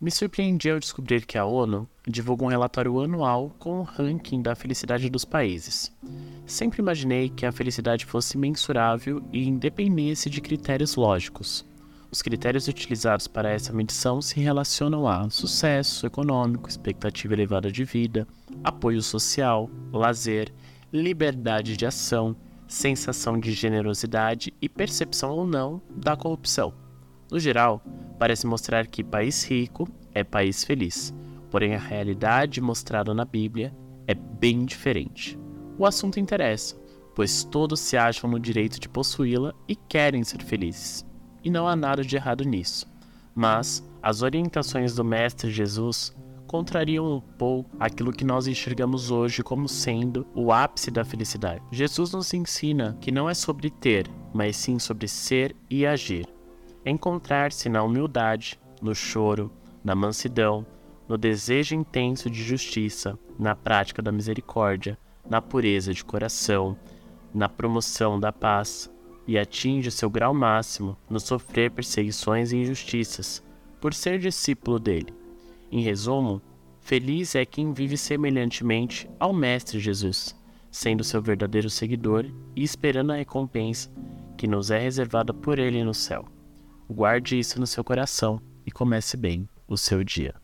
Me surpreendi ao descobrir que a ONU divulga um relatório anual com o ranking da felicidade dos países. Sempre imaginei que a felicidade fosse mensurável e independesse de critérios lógicos. Os critérios utilizados para essa medição se relacionam a sucesso econômico, expectativa elevada de vida, apoio social, lazer, liberdade de ação, sensação de generosidade e percepção ou não da corrupção. No geral, parece mostrar que país rico é país feliz, porém a realidade mostrada na Bíblia é bem diferente. O assunto interessa, pois todos se acham no direito de possuí-la e querem ser felizes. E não há nada de errado nisso. Mas as orientações do Mestre Jesus contrariam um pouco aquilo que nós enxergamos hoje como sendo o ápice da felicidade. Jesus nos ensina que não é sobre ter, mas sim sobre ser e agir encontrar-se na humildade, no choro, na mansidão, no desejo intenso de justiça, na prática da misericórdia, na pureza de coração, na promoção da paz, e atinge seu grau máximo no sofrer perseguições e injustiças, por ser discípulo dele. Em resumo, feliz é quem vive semelhantemente ao Mestre Jesus, sendo seu verdadeiro seguidor e esperando a recompensa que nos é reservada por ele no céu. Guarde isso no seu coração e comece bem o seu dia.